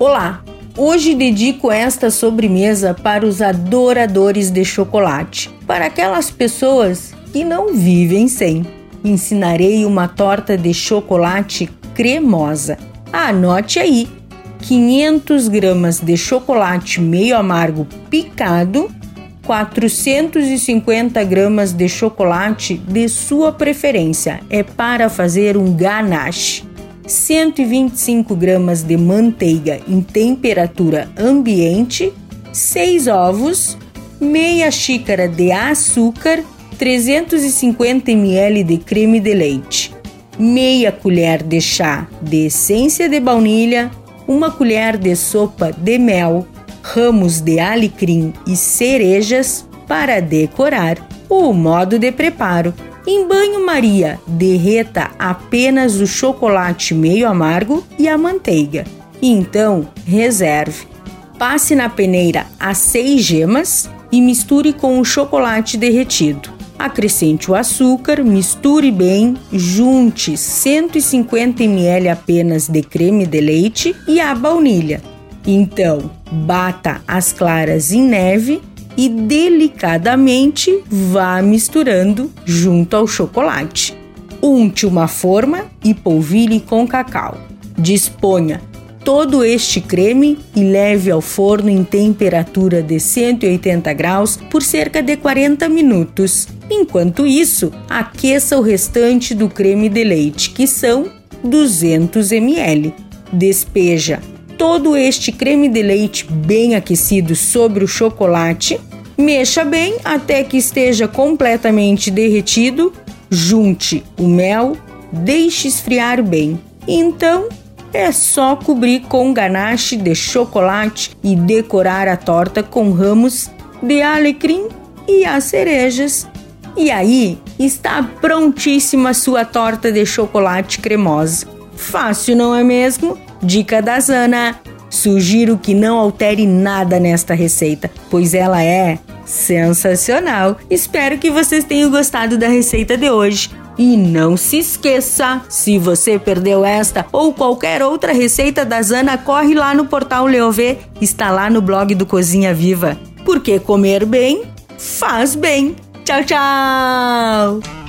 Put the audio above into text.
Olá! Hoje dedico esta sobremesa para os adoradores de chocolate, para aquelas pessoas que não vivem sem. Ensinarei uma torta de chocolate cremosa. Anote aí: 500 gramas de chocolate meio amargo picado, 450 gramas de chocolate de sua preferência. É para fazer um ganache. 125 gramas de manteiga em temperatura ambiente, 6 ovos, meia xícara de açúcar, 350 ml de creme de leite, meia colher de chá de essência de baunilha, uma colher de sopa de mel, ramos de alecrim e cerejas para decorar. O modo de preparo: em banho-maria, derreta apenas o chocolate meio amargo e a manteiga. Então, reserve. Passe na peneira as seis gemas e misture com o chocolate derretido. Acrescente o açúcar, misture bem, junte 150 ml apenas de creme de leite e a baunilha. Então, bata as claras em neve e delicadamente vá misturando junto ao chocolate. Unte uma forma e polvilhe com cacau. Disponha todo este creme e leve ao forno em temperatura de 180 graus por cerca de 40 minutos. Enquanto isso, aqueça o restante do creme de leite, que são 200 ml. Despeja todo este creme de leite bem aquecido sobre o chocolate, mexa bem até que esteja completamente derretido, junte o mel, deixe esfriar bem. Então, é só cobrir com ganache de chocolate e decorar a torta com ramos de alecrim e as cerejas. E aí está prontíssima sua torta de chocolate cremosa. Fácil, não é mesmo? Dica da Zana: sugiro que não altere nada nesta receita, pois ela é sensacional. Espero que vocês tenham gostado da receita de hoje. E não se esqueça, se você perdeu esta ou qualquer outra receita da Zana, corre lá no portal Leovê, está lá no blog do Cozinha Viva. Porque comer bem faz bem. Tchau, tchau!